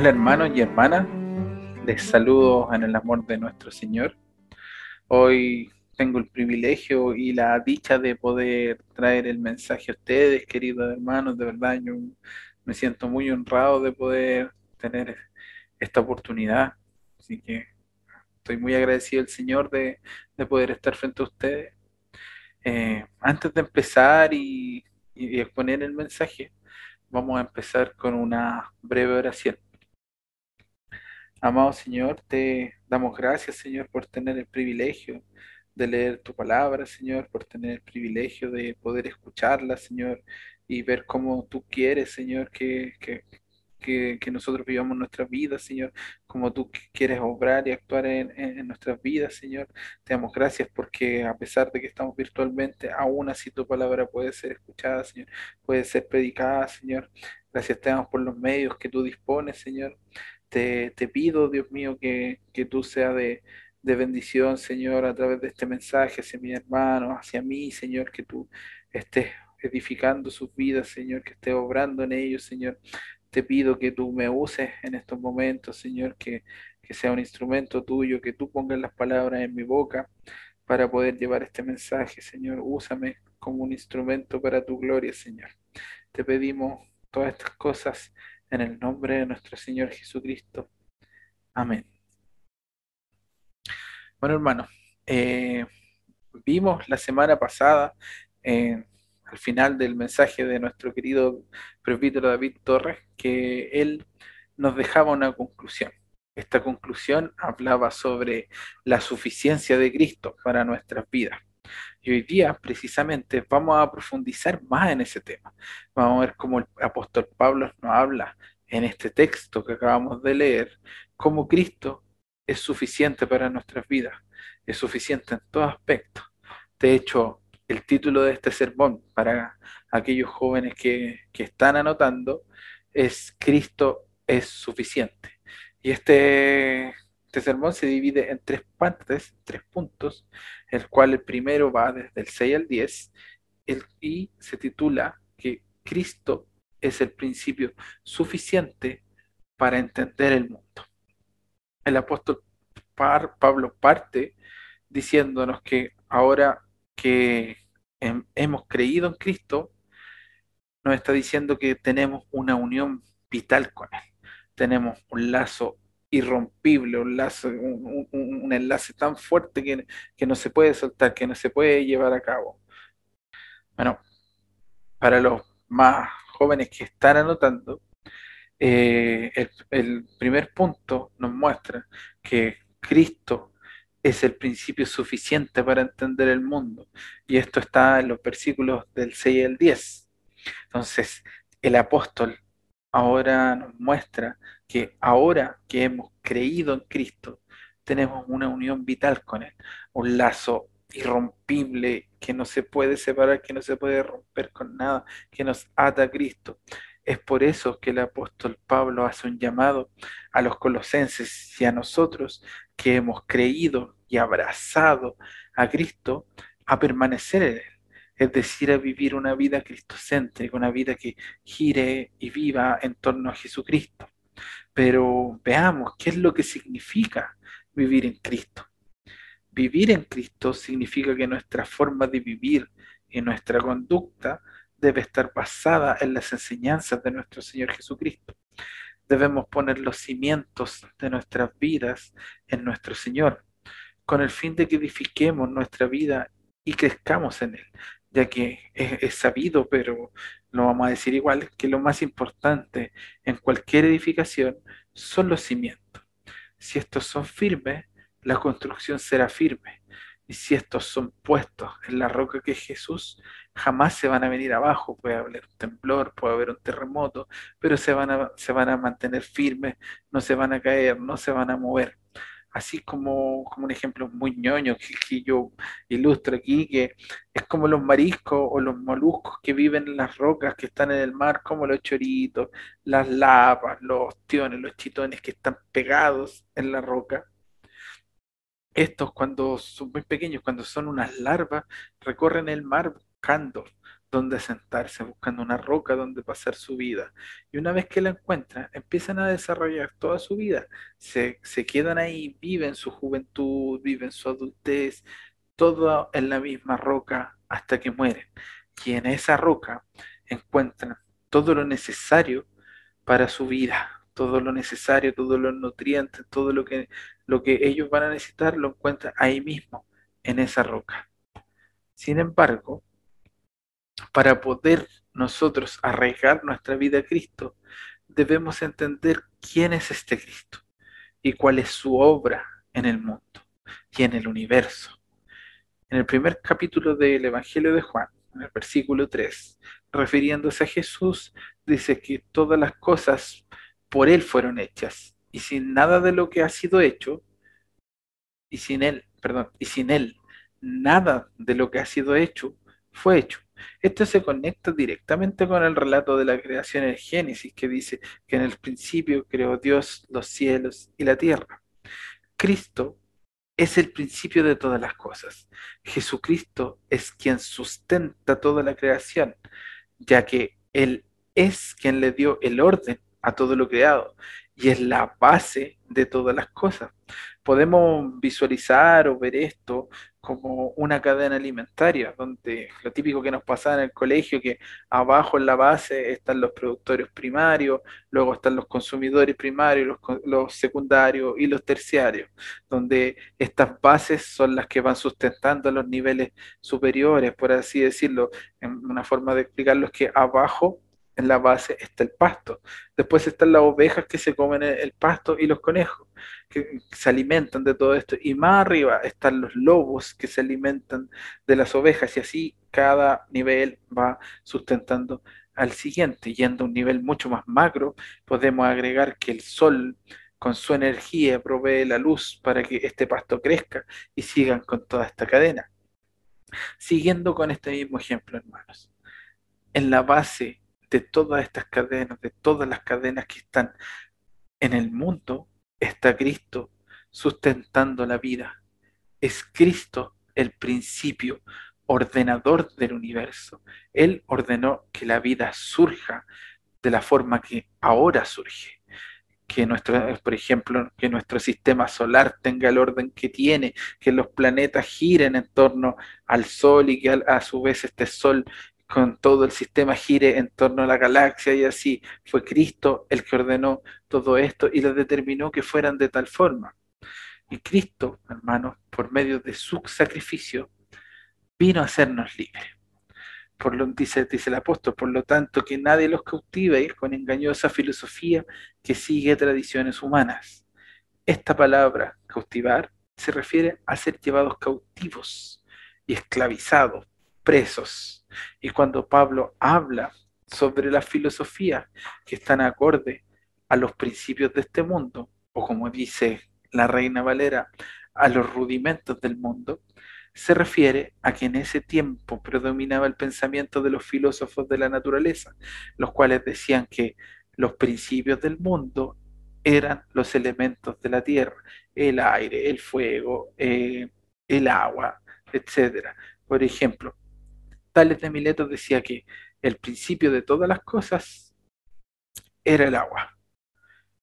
Hola hermanos y hermanas, les saludo en el amor de nuestro Señor. Hoy tengo el privilegio y la dicha de poder traer el mensaje a ustedes, queridos hermanos. De verdad, yo me siento muy honrado de poder tener esta oportunidad. Así que estoy muy agradecido al Señor de, poder estar frente a ustedes. Eh, antes de empezar y exponer el mensaje, vamos a empezar con una breve oración. Amado Señor, te damos gracias, Señor, por tener el privilegio de leer tu palabra, Señor, por tener el privilegio de poder escucharla, Señor, y ver cómo tú quieres, Señor, que, que, nosotros vivamos nuestra vida, Señor, como tú quieres obrar y actuar en, en, nuestras vidas, Señor. Te damos gracias porque a pesar de que estamos virtualmente, aún así tu palabra puede ser escuchada, Señor, puede ser predicada, Señor. Gracias te damos por los medios que tú dispones, Señor. Te, pido, Dios mío, que, tú seas de, bendición, Señor, a través de este mensaje hacia mi hermano, hacia mí, Señor, que tú estés edificando sus vidas, Señor, que estés obrando en ellos, Señor. Te pido que tú me uses en estos momentos, Señor, que, que sea un instrumento tuyo, que tú pongas las palabras en mi boca para poder llevar este mensaje, Señor. Úsame como un instrumento para tu gloria, Señor. Te pedimos todas estas cosas en el nombre de nuestro Señor Jesucristo. Amén. Bueno, hermano, eh, vimos la semana pasada, eh, al final del mensaje de nuestro querido presbítero David Torres, que él nos dejaba una conclusión. Esta conclusión hablaba sobre la suficiencia de Cristo para nuestras vidas. Y hoy día, precisamente, vamos a profundizar más en ese tema. Vamos a ver cómo el apóstol Pablo nos habla en este texto que acabamos de leer, cómo Cristo es suficiente para nuestras vidas, es suficiente en todo aspecto. De hecho, el título de este sermón para aquellos jóvenes que, que están anotando es Cristo es suficiente. Y este este sermón se divide en tres partes, tres puntos, el cual el primero va desde el 6 al 10 y se titula que Cristo es el principio suficiente para entender el mundo. El apóstol Pablo parte diciéndonos que ahora que hemos creído en Cristo, nos está diciendo que tenemos una unión vital con Él. Tenemos un lazo irrompible, un, lazo, un, enlace tan fuerte que, que, no se puede soltar, que no se puede llevar a cabo. Bueno, para los más jóvenes que están anotando, eh, el, el primer punto nos muestra que Cristo es el principio suficiente para entender el mundo. Y esto está en los versículos del 6 al 10. Entonces, el apóstol ahora nos muestra que ahora que hemos creído en Cristo, tenemos una unión vital con Él, un lazo irrompible que no se puede separar, que no se puede romper con nada, que nos ata a Cristo. Es por eso que el apóstol Pablo hace un llamado a los colosenses y a nosotros que hemos creído y abrazado a Cristo a permanecer en Él es decir, a vivir una vida cristocéntrica, una vida que gire y viva en torno a Jesucristo. Pero veamos qué es lo que significa vivir en Cristo. Vivir en Cristo significa que nuestra forma de vivir y nuestra conducta debe estar basada en las enseñanzas de nuestro Señor Jesucristo. Debemos poner los cimientos de nuestras vidas en nuestro Señor, con el fin de que edifiquemos nuestra vida y crezcamos en Él, ya que es, sabido, pero lo vamos a decir igual, que lo más importante en cualquier edificación son los cimientos. Si estos son firmes, la construcción será firme. Y si estos son puestos en la roca que es Jesús, jamás se van a venir abajo. Puede haber un temblor, puede haber un terremoto, pero se van a, se van a mantener firmes, no se van a caer, no se van a mover así como, como un ejemplo muy ñoño que, yo ilustro aquí, que es como los mariscos o los moluscos que viven en las rocas que están en el mar, como los choritos, las lapas, los ostiones, los chitones que están pegados en la roca. Estos cuando son muy pequeños, cuando son unas larvas, recorren el mar buscando, donde sentarse, buscando una roca donde pasar su vida. Y una vez que la encuentran, empiezan a desarrollar toda su vida. Se, se quedan ahí, viven su juventud, viven su adultez, todo en la misma roca hasta que mueren. Y en esa roca encuentran todo lo necesario para su vida, todo lo necesario, todos los nutrientes, todo lo que, lo que ellos van a necesitar, lo encuentran ahí mismo, en esa roca. Sin embargo, para poder nosotros arraigar nuestra vida a Cristo, debemos entender quién es este Cristo y cuál es su obra en el mundo y en el universo. En el primer capítulo del Evangelio de Juan, en el versículo 3, refiriéndose a Jesús, dice que todas las cosas por Él fueron hechas y sin nada de lo que ha sido hecho, y sin Él, perdón, y sin Él, nada de lo que ha sido hecho fue hecho. Esto se conecta directamente con el relato de la creación en Génesis, que dice que en el principio creó Dios los cielos y la tierra. Cristo es el principio de todas las cosas. Jesucristo es quien sustenta toda la creación, ya que Él es quien le dio el orden a todo lo creado y es la base de todas las cosas. Podemos visualizar o ver esto como una cadena alimentaria, donde lo típico que nos pasaba en el colegio, que abajo en la base están los productores primarios, luego están los consumidores primarios, los, secundarios y los terciarios, donde estas bases son las que van sustentando los niveles superiores, por así decirlo. En una forma de explicarlo es que abajo en la base está el pasto. Después están las ovejas que se comen el pasto y los conejos que se alimentan de todo esto. Y más arriba están los lobos que se alimentan de las ovejas y así cada nivel va sustentando al siguiente. Yendo a un nivel mucho más macro, podemos agregar que el sol con su energía provee la luz para que este pasto crezca y sigan con toda esta cadena. Siguiendo con este mismo ejemplo, hermanos. En la base de todas estas cadenas, de todas las cadenas que están en el mundo, está Cristo sustentando la vida. Es Cristo el principio ordenador del universo. Él ordenó que la vida surja de la forma que ahora surge. Que nuestro, por ejemplo, que nuestro sistema solar tenga el orden que tiene, que los planetas giren en torno al Sol y que a su vez este Sol con todo el sistema gire en torno a la galaxia y así. Fue Cristo el que ordenó todo esto y lo determinó que fueran de tal forma. Y Cristo, hermanos, por medio de su sacrificio, vino a hacernos libres. Por lo, dice, dice el apóstol, por lo tanto, que nadie los cautive con engañosa filosofía que sigue tradiciones humanas. Esta palabra, cautivar, se refiere a ser llevados cautivos y esclavizados, presos y cuando Pablo habla sobre la filosofía que están acorde a los principios de este mundo, o como dice la Reina Valera, a los rudimentos del mundo, se refiere a que en ese tiempo predominaba el pensamiento de los filósofos de la naturaleza, los cuales decían que los principios del mundo eran los elementos de la tierra, el aire, el fuego, eh, el agua, etc. Por ejemplo, Tales de Mileto decía que el principio de todas las cosas era el agua.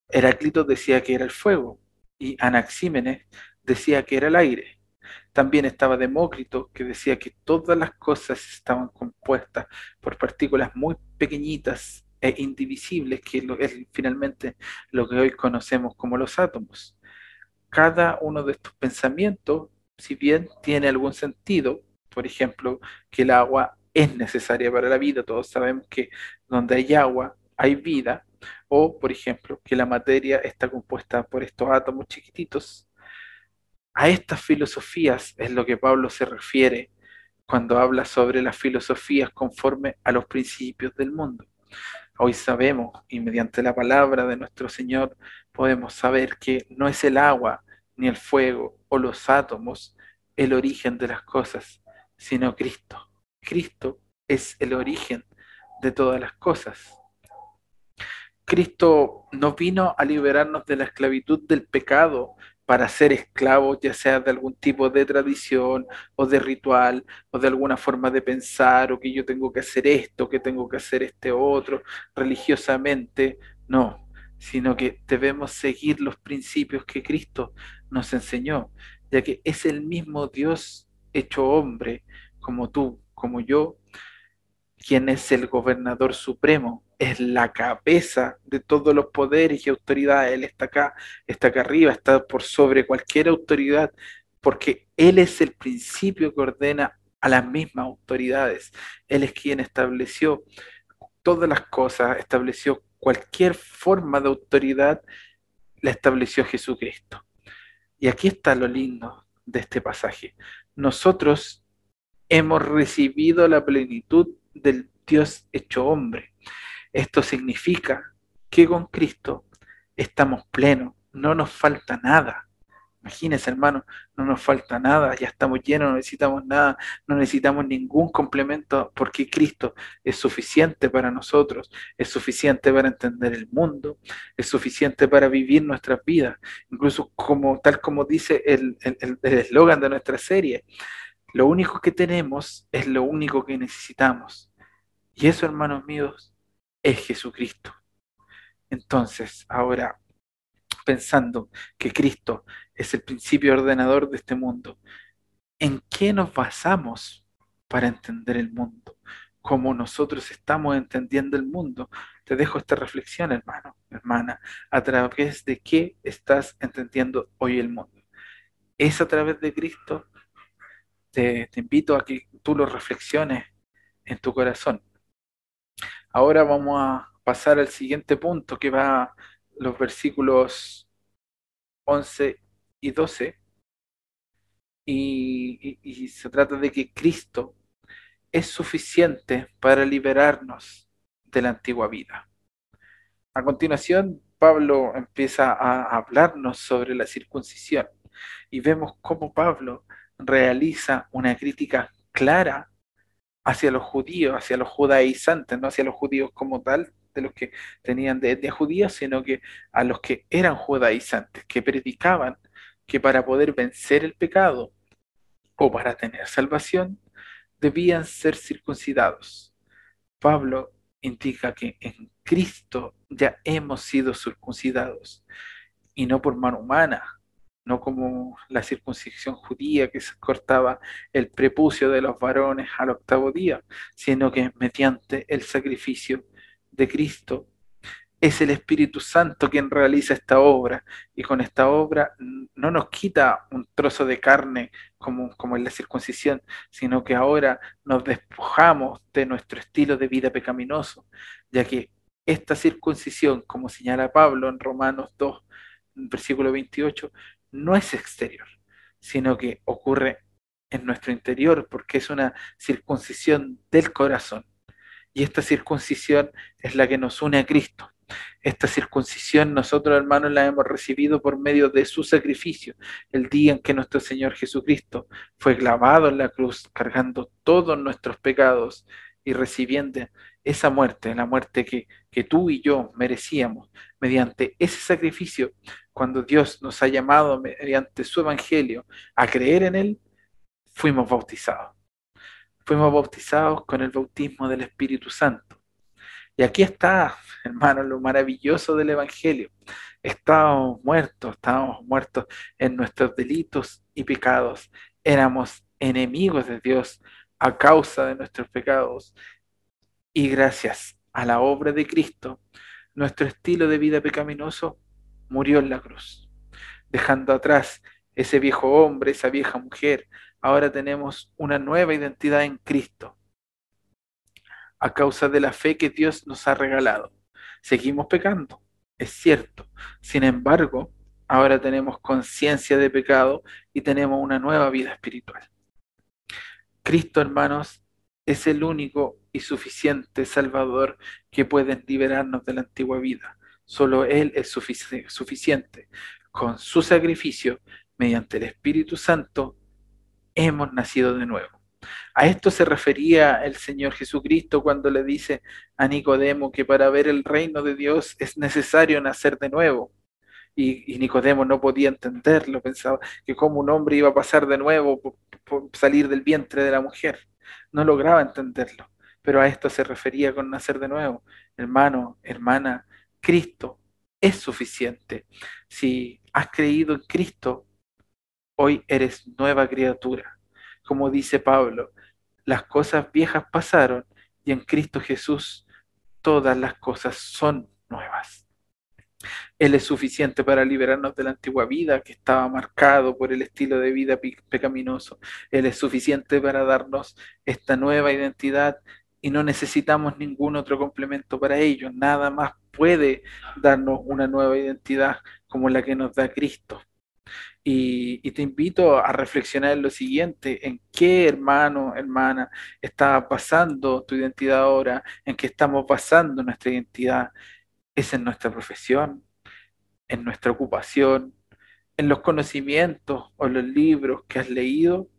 Heráclito decía que era el fuego y Anaxímenes decía que era el aire. También estaba Demócrito que decía que todas las cosas estaban compuestas por partículas muy pequeñitas e indivisibles, que es finalmente lo que hoy conocemos como los átomos. Cada uno de estos pensamientos, si bien tiene algún sentido, por ejemplo, que el agua es necesaria para la vida, todos sabemos que donde hay agua hay vida, o por ejemplo, que la materia está compuesta por estos átomos chiquititos. A estas filosofías es lo que Pablo se refiere cuando habla sobre las filosofías conforme a los principios del mundo. Hoy sabemos, y mediante la palabra de nuestro Señor, podemos saber que no es el agua, ni el fuego o los átomos el origen de las cosas, sino Cristo. Cristo es el origen de todas las cosas. Cristo no vino a liberarnos de la esclavitud del pecado para ser esclavos, ya sea de algún tipo de tradición o de ritual o de alguna forma de pensar o que yo tengo que hacer esto, que tengo que hacer este otro religiosamente. No, sino que debemos seguir los principios que Cristo nos enseñó, ya que es el mismo Dios hecho hombre, como tú, como yo, quien es el gobernador supremo, es la cabeza de todos los poderes y autoridades. Él está acá, está acá arriba, está por sobre cualquier autoridad, porque Él es el principio que ordena a las mismas autoridades. Él es quien estableció todas las cosas, estableció cualquier forma de autoridad, la estableció Jesucristo. Y aquí está lo lindo de este pasaje. Nosotros hemos recibido la plenitud del Dios hecho hombre. Esto significa que con Cristo estamos plenos, no nos falta nada. Imagínense, hermano, no nos falta nada, ya estamos llenos, no necesitamos nada, no necesitamos ningún complemento porque Cristo es suficiente para nosotros, es suficiente para entender el mundo, es suficiente para vivir nuestras vidas, incluso como tal como dice el eslogan de nuestra serie, lo único que tenemos es lo único que necesitamos. Y eso, hermanos míos, es Jesucristo. Entonces, ahora, pensando que Cristo es el principio ordenador de este mundo, ¿en qué nos basamos para entender el mundo? ¿Cómo nosotros estamos entendiendo el mundo? Te dejo esta reflexión, hermano, hermana, a través de qué estás entendiendo hoy el mundo. ¿Es a través de Cristo? Te, te invito a que tú lo reflexiones en tu corazón. Ahora vamos a pasar al siguiente punto que va los versículos 11 y 12. Y, se trata de que Cristo es suficiente para liberarnos de la antigua vida. A continuación, Pablo empieza a hablarnos sobre la circuncisión y vemos cómo Pablo realiza una crítica clara hacia los judíos, hacia los judaizantes, no hacia los judíos como tal, de los que tenían de etnia judía, sino que a los que eran judaizantes, que predicaban que para poder vencer el pecado o para tener salvación, debían ser circuncidados. Pablo indica que en Cristo ya hemos sido circuncidados y no por mano humana, no como la circuncisión judía que se cortaba el prepucio de los varones al octavo día, sino que mediante el sacrificio de Cristo es el Espíritu Santo quien realiza esta obra y con esta obra no nos quita un trozo de carne como, como en la circuncisión, sino que ahora nos despojamos de nuestro estilo de vida pecaminoso, ya que esta circuncisión, como señala Pablo en Romanos 2, versículo 28, no es exterior, sino que ocurre en nuestro interior porque es una circuncisión del corazón. Y esta circuncisión es la que nos une a Cristo. Esta circuncisión nosotros hermanos la hemos recibido por medio de su sacrificio, el día en que nuestro Señor Jesucristo fue clavado en la cruz, cargando todos nuestros pecados y recibiendo esa muerte, la muerte que, que tú y yo merecíamos, mediante ese sacrificio, cuando Dios nos ha llamado mediante su evangelio a creer en Él, fuimos bautizados. Fuimos bautizados con el bautismo del Espíritu Santo. Y aquí está, hermano, lo maravilloso del Evangelio. Estábamos muertos, estábamos muertos en nuestros delitos y pecados. Éramos enemigos de Dios a causa de nuestros pecados. Y gracias a la obra de Cristo, nuestro estilo de vida pecaminoso murió en la cruz, dejando atrás ese viejo hombre, esa vieja mujer. Ahora tenemos una nueva identidad en Cristo, a causa de la fe que Dios nos ha regalado. Seguimos pecando, es cierto. Sin embargo, ahora tenemos conciencia de pecado y tenemos una nueva vida espiritual. Cristo, hermanos, es el único y suficiente Salvador que puede liberarnos de la antigua vida. Solo Él es suficiente. Con su sacrificio, mediante el Espíritu Santo, hemos nacido de nuevo. A esto se refería el Señor Jesucristo cuando le dice a Nicodemo que para ver el reino de Dios es necesario nacer de nuevo. y, Nicodemo no podía entenderlo, pensaba que como un hombre iba a pasar de nuevo por, salir del vientre de la mujer, no lograba entenderlo, pero a esto se refería con nacer de nuevo. Hermano, hermana, Cristo es suficiente. Si has creído en Cristo, hoy eres nueva criatura. Como dice Pablo, las cosas viejas pasaron y en Cristo Jesús todas las cosas son nuevas. Él es suficiente para liberarnos de la antigua vida que estaba marcado por el estilo de vida pecaminoso. Él es suficiente para darnos esta nueva identidad y no necesitamos ningún otro complemento para ello. Nada más puede darnos una nueva identidad como la que nos da Cristo. Y, te invito a reflexionar en lo siguiente, en qué hermano, hermana, está pasando tu identidad ahora, en qué estamos pasando nuestra identidad. ¿Es en nuestra profesión? ¿En nuestra ocupación? ¿En los conocimientos o los libros que has leído?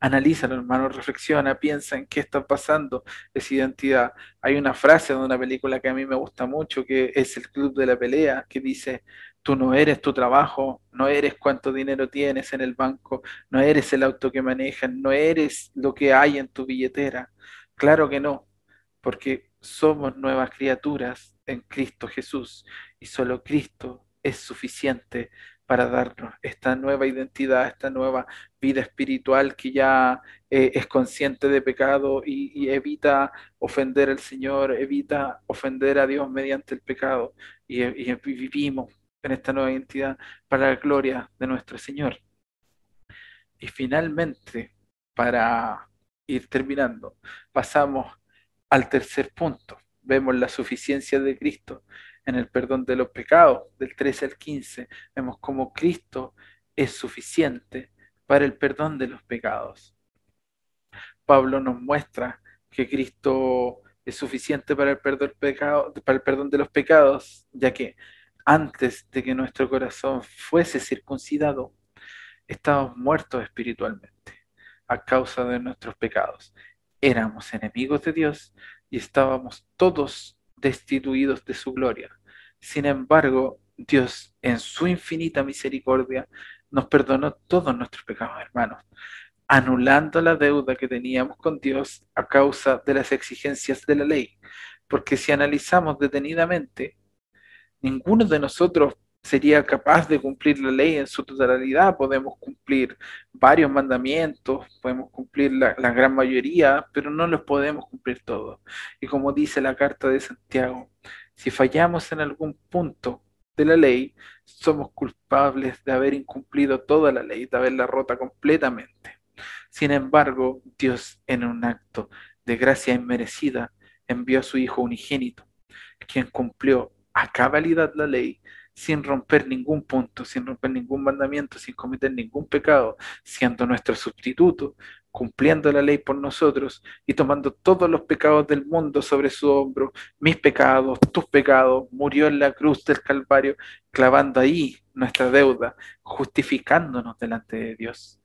Analízalo, hermano, reflexiona, piensa en qué está pasando esa identidad. Hay una frase de una película que a mí me gusta mucho, que es El Club de la Pelea, que dice, tú no eres tu trabajo, no eres cuánto dinero tienes en el banco, no eres el auto que manejas, no eres lo que hay en tu billetera. Claro que no, porque somos nuevas criaturas en Cristo Jesús y solo Cristo es suficiente para darnos esta nueva identidad, esta nueva vida espiritual que ya eh, es consciente de pecado y, evita ofender al Señor, evita ofender a Dios mediante el pecado y, y vivimos en esta nueva identidad para la gloria de nuestro Señor. Y finalmente, para ir terminando, pasamos al tercer punto. Vemos la suficiencia de Cristo en el perdón de los pecados, del 13 al 15, vemos cómo Cristo es suficiente para el perdón de los pecados. Pablo nos muestra que Cristo es suficiente para el perdón, pecado, para el perdón de los pecados, ya que antes de que nuestro corazón fuese circuncidado, estábamos muertos espiritualmente a causa de nuestros pecados. Éramos enemigos de Dios y estábamos todos destituidos de su gloria. Sin embargo, Dios, en su infinita misericordia, nos perdonó todos nuestros pecados, hermanos, anulando la deuda que teníamos con Dios a causa de las exigencias de la ley. Porque si analizamos detenidamente, ninguno de nosotros sería capaz de cumplir la ley en su totalidad. Podemos cumplir varios mandamientos, podemos cumplir la, gran mayoría, pero no los podemos cumplir todos. Y como dice la carta de Santiago, si fallamos en algún punto de la ley, somos culpables de haber incumplido toda la ley, de haberla rota completamente. Sin embargo, Dios, en un acto de gracia inmerecida, envió a su Hijo unigénito, quien cumplió a cabalidad la ley sin romper ningún punto, sin romper ningún mandamiento, sin cometer ningún pecado, siendo nuestro sustituto, cumpliendo la ley por nosotros y tomando todos los pecados del mundo sobre su hombro, mis pecados, tus pecados, murió en la cruz del Calvario, clavando ahí nuestra deuda, justificándonos delante de Dios.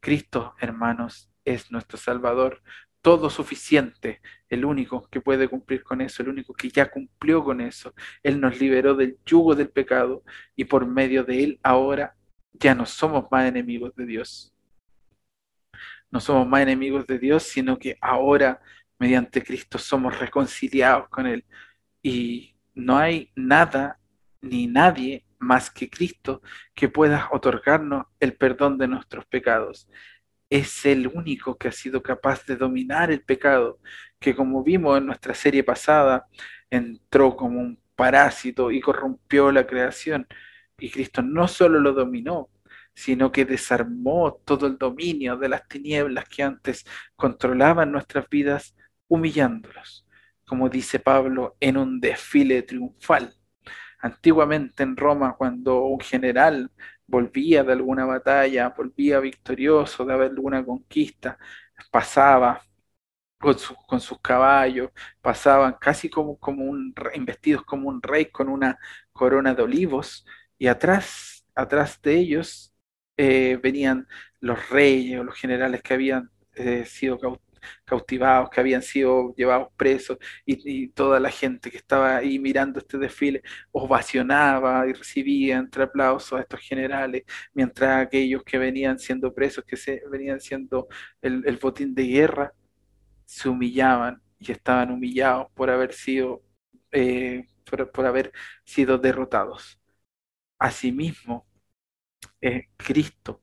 Cristo, hermanos, es nuestro Salvador, todo suficiente, el único que puede cumplir con eso, el único que ya cumplió con eso. Él nos liberó del yugo del pecado y por medio de Él ahora ya no somos más enemigos de Dios. No somos más enemigos de Dios, sino que ahora mediante Cristo somos reconciliados con Él. Y no hay nada ni nadie más que Cristo que pueda otorgarnos el perdón de nuestros pecados es el único que ha sido capaz de dominar el pecado, que como vimos en nuestra serie pasada, entró como un parásito y corrompió la creación. Y Cristo no solo lo dominó, sino que desarmó todo el dominio de las tinieblas que antes controlaban nuestras vidas, humillándolos, como dice Pablo, en un desfile triunfal. Antiguamente en Roma, cuando un general volvía de alguna batalla, volvía victorioso de alguna conquista, pasaba con, con sus caballos, pasaban casi como, como un investidos como un rey con una corona de olivos, y atrás, atrás de ellos eh, venían los reyes o los generales que habían eh, sido cautivados, que habían sido llevados presos, y, toda la gente que estaba ahí mirando este desfile ovacionaba y recibía entre aplausos a estos generales, mientras aquellos que venían siendo presos, que se, venían siendo el, el botín de guerra, se humillaban y estaban humillados por haber sido, eh, por, haber sido derrotados. Asimismo, eh, Cristo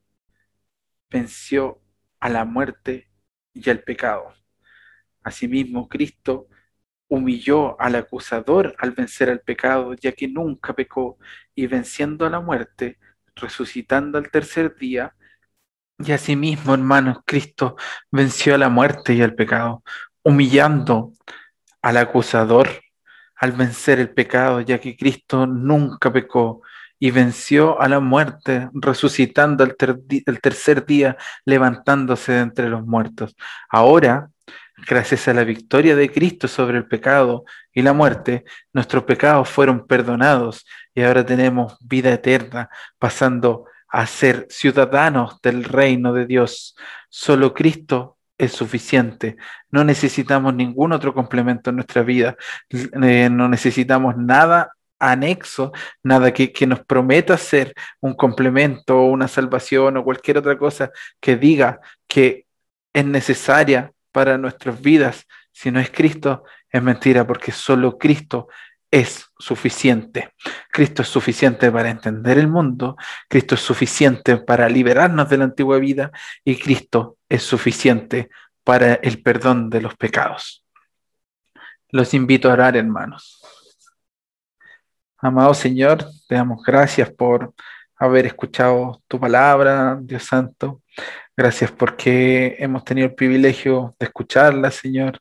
venció a la muerte y al pecado. Asimismo, Cristo humilló al acusador al vencer al pecado, ya que nunca pecó, y venciendo a la muerte, resucitando al tercer día, y asimismo, hermanos, Cristo venció a la muerte y al pecado, humillando al acusador al vencer el pecado, ya que Cristo nunca pecó y venció a la muerte, resucitando el, tercer día, levantándose de entre los muertos. Ahora, gracias a la victoria de Cristo sobre el pecado y la muerte, nuestros pecados fueron perdonados y ahora tenemos vida eterna, pasando a ser ciudadanos del reino de Dios. Solo Cristo es suficiente. No necesitamos ningún otro complemento en nuestra vida. Eh, no necesitamos nada anexo, nada que, que, nos prometa ser un complemento o una salvación o cualquier otra cosa que diga que es necesaria para nuestras vidas. Si no es Cristo, es mentira porque solo Cristo es suficiente. Cristo es suficiente para entender el mundo, Cristo es suficiente para liberarnos de la antigua vida y Cristo es suficiente para el perdón de los pecados. Los invito a orar, hermanos. Amado Señor, te damos gracias por haber escuchado tu palabra, Dios Santo. Gracias porque hemos tenido el privilegio de escucharla, Señor.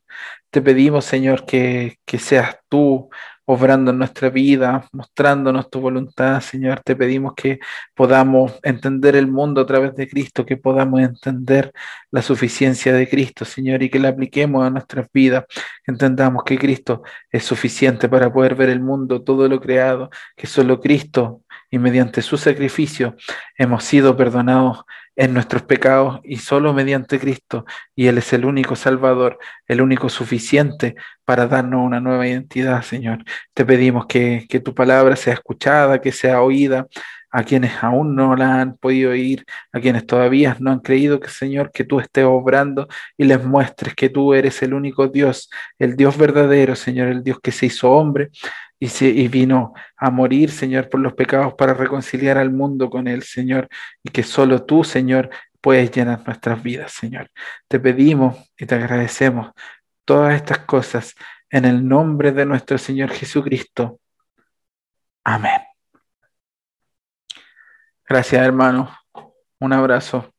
Te pedimos, Señor, que, que seas tú obrando en nuestra vida, mostrándonos tu voluntad, Señor. Te pedimos que podamos entender el mundo a través de Cristo, que podamos entender la suficiencia de Cristo, Señor, y que la apliquemos a nuestras vidas. Entendamos que Cristo es suficiente para poder ver el mundo, todo lo creado, que solo Cristo y mediante su sacrificio hemos sido perdonados en nuestros pecados y solo mediante Cristo. Y Él es el único Salvador, el único suficiente para darnos una nueva identidad, Señor. Te pedimos que, que tu palabra sea escuchada, que sea oída a quienes aún no la han podido oír, a quienes todavía no han creído que Señor, que tú estés obrando y les muestres que tú eres el único Dios, el Dios verdadero, Señor, el Dios que se hizo hombre y, y vino a morir, Señor, por los pecados para reconciliar al mundo con Él, Señor, y que solo tú, Señor, puedes llenar nuestras vidas, Señor. Te pedimos y te agradecemos todas estas cosas en el nombre de nuestro Señor Jesucristo. Amén. Gracias, hermano. Un abrazo.